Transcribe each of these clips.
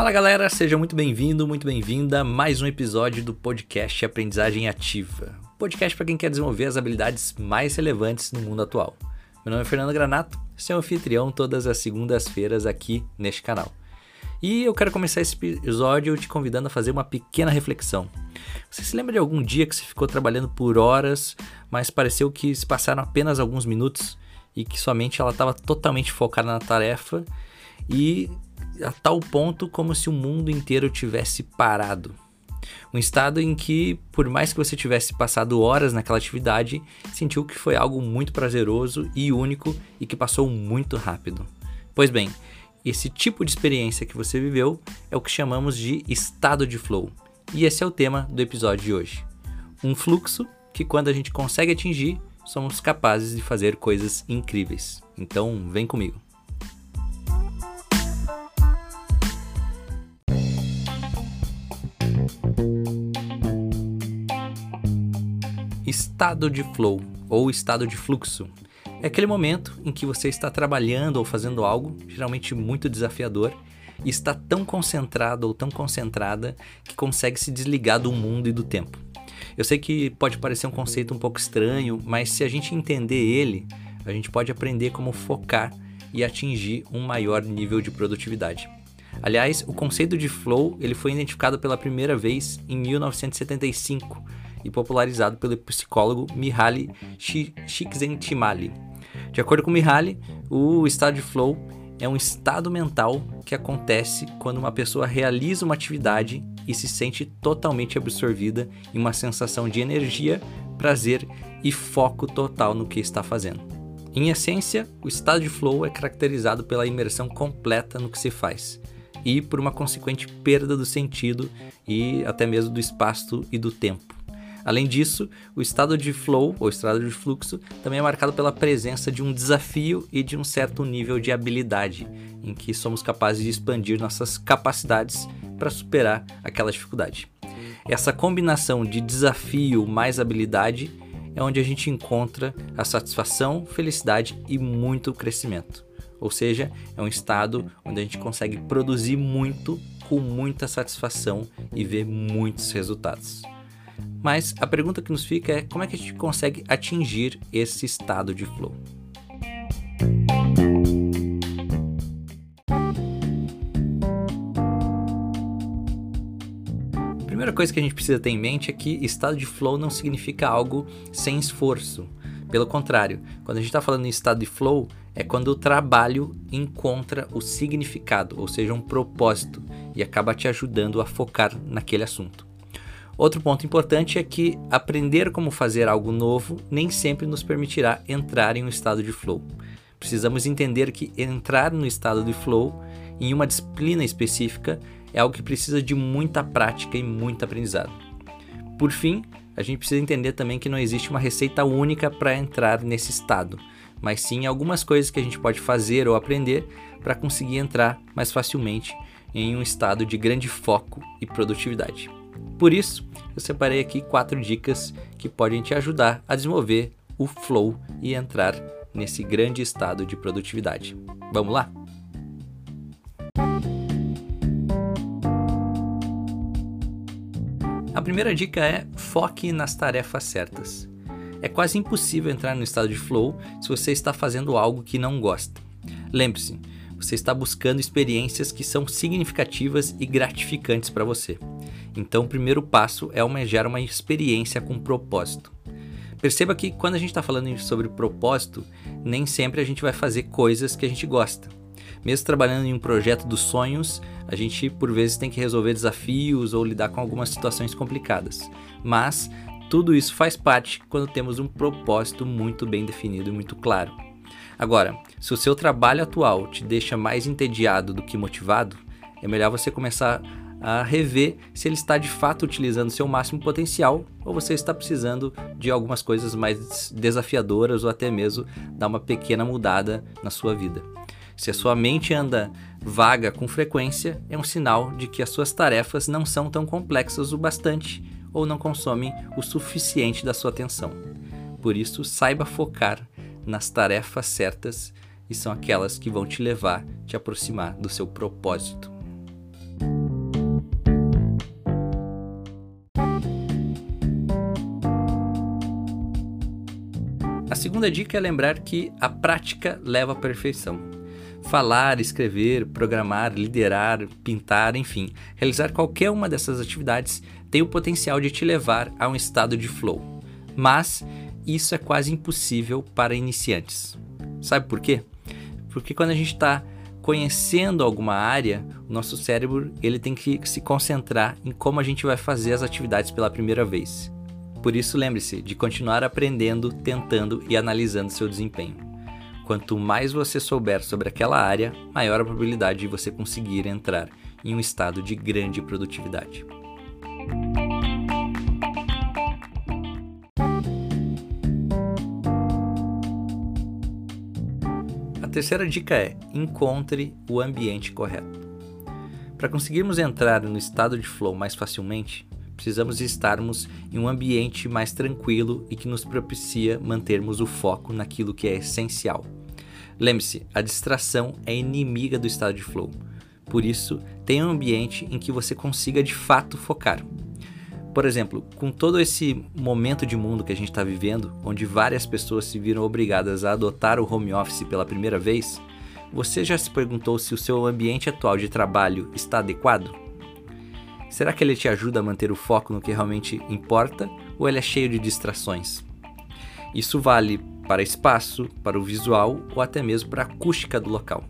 Fala galera, seja muito bem-vindo, muito bem-vinda a mais um episódio do podcast Aprendizagem Ativa. Podcast para quem quer desenvolver as habilidades mais relevantes no mundo atual. Meu nome é Fernando Granato, sou anfitrião todas as segundas-feiras aqui neste canal. E eu quero começar esse episódio te convidando a fazer uma pequena reflexão. Você se lembra de algum dia que você ficou trabalhando por horas, mas pareceu que se passaram apenas alguns minutos e que sua mente ela estava totalmente focada na tarefa e a tal ponto como se o mundo inteiro tivesse parado? Um estado em que, por mais que você tivesse passado horas naquela atividade, sentiu que foi algo muito prazeroso e único e que passou muito rápido. Pois bem, esse tipo de experiência que você viveu é o que chamamos de estado de flow. E esse é o tema do episódio de hoje. Um fluxo que, quando a gente consegue atingir, somos capazes de fazer coisas incríveis. Então, vem comigo. Estado de flow ou estado de fluxo é aquele momento em que você está trabalhando ou fazendo algo, geralmente muito desafiador, e está tão concentrado ou tão concentrada que consegue se desligar do mundo e do tempo. Eu sei que pode parecer um conceito um pouco estranho, mas se a gente entender ele, a gente pode aprender como focar e atingir um maior nível de produtividade. Aliás, o conceito de flow ele foi identificado pela primeira vez em 1975 e popularizado pelo psicólogo Mihaly Csikszentmihalyi. De acordo com Mihaly, o estado de flow é um estado mental que acontece quando uma pessoa realiza uma atividade e se sente totalmente absorvida em uma sensação de energia, prazer e foco total no que está fazendo. Em essência, o estado de flow é caracterizado pela imersão completa no que se faz e por uma consequente perda do sentido e até mesmo do espaço e do tempo. Além disso, o estado de flow, ou estado de fluxo, também é marcado pela presença de um desafio e de um certo nível de habilidade, em que somos capazes de expandir nossas capacidades para superar aquela dificuldade. Essa combinação de desafio mais habilidade é onde a gente encontra a satisfação, felicidade e muito crescimento. Ou seja, é um estado onde a gente consegue produzir muito com muita satisfação e ver muitos resultados. Mas a pergunta que nos fica é como é que a gente consegue atingir esse estado de flow? A primeira coisa que a gente precisa ter em mente é que estado de flow não significa algo sem esforço. Pelo contrário, quando a gente está falando em estado de flow, é quando o trabalho encontra o significado, ou seja, um propósito, e acaba te ajudando a focar naquele assunto. Outro ponto importante é que aprender como fazer algo novo nem sempre nos permitirá entrar em um estado de flow. Precisamos entender que entrar no estado de flow em uma disciplina específica é algo que precisa de muita prática e muito aprendizado. Por fim, a gente precisa entender também que não existe uma receita única para entrar nesse estado, mas sim algumas coisas que a gente pode fazer ou aprender para conseguir entrar mais facilmente em um estado de grande foco e produtividade. Por isso, eu separei aqui quatro dicas que podem te ajudar a desenvolver o flow e entrar nesse grande estado de produtividade. Vamos lá? A primeira dica é foque nas tarefas certas. É quase impossível entrar no estado de flow se você está fazendo algo que não gosta. Lembre-se, você está buscando experiências que são significativas e gratificantes para você. Então, o primeiro passo é almejar uma experiência com propósito. Perceba que quando a gente está falando sobre propósito, nem sempre a gente vai fazer coisas que a gente gosta. Mesmo trabalhando em um projeto dos sonhos, a gente por vezes tem que resolver desafios ou lidar com algumas situações complicadas. Mas tudo isso faz parte quando temos um propósito muito bem definido e muito claro. Agora, se o seu trabalho atual te deixa mais entediado do que motivado, é melhor você começar a rever se ele está de fato utilizando seu máximo potencial ou você está precisando de algumas coisas mais desafiadoras ou até mesmo dar uma pequena mudada na sua vida. Se a sua mente anda vaga com frequência, é um sinal de que as suas tarefas não são tão complexas o bastante ou não consomem o suficiente da sua atenção. Por isso, saiba focar nas tarefas certas e são aquelas que vão te levar, te aproximar do seu propósito. Segunda dica é lembrar que a prática leva à perfeição. Falar, escrever, programar, liderar, pintar, enfim, realizar qualquer uma dessas atividades tem o potencial de te levar a um estado de flow. Mas isso é quase impossível para iniciantes. Sabe por quê? Porque quando a gente está conhecendo alguma área, o nosso cérebro ele tem que se concentrar em como a gente vai fazer as atividades pela primeira vez. Por isso, lembre-se de continuar aprendendo, tentando e analisando seu desempenho. Quanto mais você souber sobre aquela área, maior a probabilidade de você conseguir entrar em um estado de grande produtividade. A terceira dica é: encontre o ambiente correto. Para conseguirmos entrar no estado de flow mais facilmente, precisamos estarmos em um ambiente mais tranquilo e que nos propicia mantermos o foco naquilo que é essencial. Lembre-se, a distração é inimiga do estado de flow. Por isso, tenha um ambiente em que você consiga de fato focar. Por exemplo, com todo esse momento de mundo que a gente está vivendo, onde várias pessoas se viram obrigadas a adotar o home office pela primeira vez, você já se perguntou se o seu ambiente atual de trabalho está adequado? Será que ele te ajuda a manter o foco no que realmente importa ou ele é cheio de distrações? Isso vale para espaço, para o visual ou até mesmo para a acústica do local.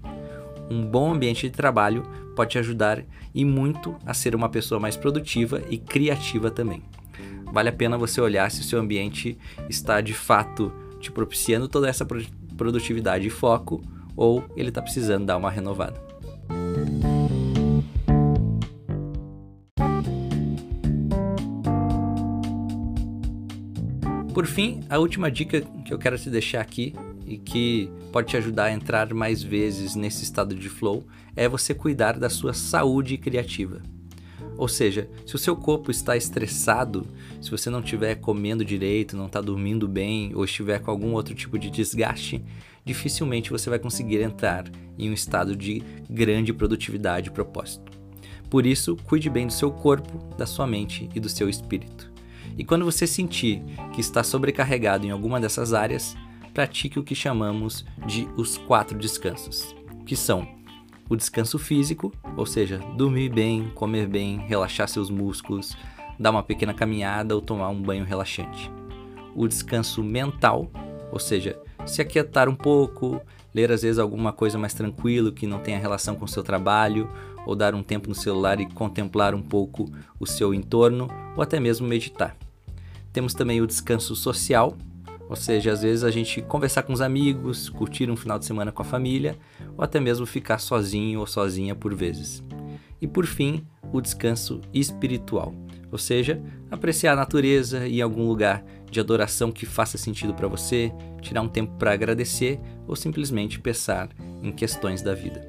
Um bom ambiente de trabalho pode te ajudar e muito a ser uma pessoa mais produtiva e criativa também. Vale a pena você olhar se o seu ambiente está de fato te propiciando toda essa produtividade e foco ou ele está precisando dar uma renovada. Por fim, a última dica que eu quero te deixar aqui e que pode te ajudar a entrar mais vezes nesse estado de flow é você cuidar da sua saúde criativa. Ou seja, se o seu corpo está estressado, se você não estiver comendo direito, não está dormindo bem ou estiver com algum outro tipo de desgaste, dificilmente você vai conseguir entrar em um estado de grande produtividade e propósito. Por isso, cuide bem do seu corpo, da sua mente e do seu espírito. E quando você sentir que está sobrecarregado em alguma dessas áreas, pratique o que chamamos de os quatro descansos, que são o descanso físico, ou seja, dormir bem, comer bem, relaxar seus músculos, dar uma pequena caminhada ou tomar um banho relaxante. O descanso mental, ou seja, se aquietar um pouco, ler às vezes alguma coisa mais tranquilo que não tenha relação com o seu trabalho, ou dar um tempo no celular e contemplar um pouco o seu entorno, ou até mesmo meditar. Temos também o descanso social, ou seja, às vezes a gente conversar com os amigos, curtir um final de semana com a família, ou até mesmo ficar sozinho ou sozinha por vezes. E por fim, o descanso espiritual, ou seja, apreciar a natureza e algum lugar de adoração que faça sentido para você, tirar um tempo para agradecer ou simplesmente pensar em questões da vida.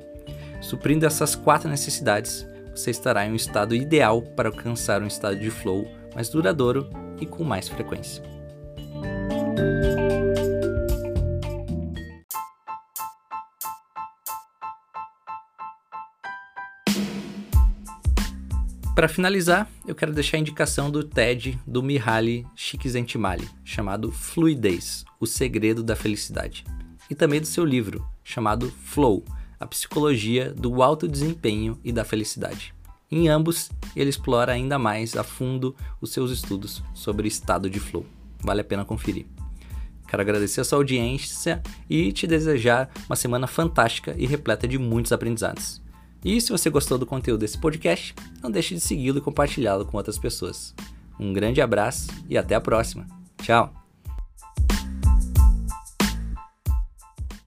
Suprindo essas quatro necessidades, você estará em um estado ideal para alcançar um estado de flow mais duradouro e com mais frequência. Para finalizar, eu quero deixar a indicação do TED do Mihaly Csikszentmihalyi, chamado Fluidez, o segredo da felicidade, e também do seu livro, chamado Flow, a psicologia do alto desempenho e da felicidade. Em ambos, ele explora ainda mais a fundo os seus estudos sobre estado de flow. Vale a pena conferir. Quero agradecer a sua audiência e te desejar uma semana fantástica e repleta de muitos aprendizados. E se você gostou do conteúdo desse podcast, não deixe de segui-lo e compartilhá-lo com outras pessoas. Um grande abraço e até a próxima. Tchau!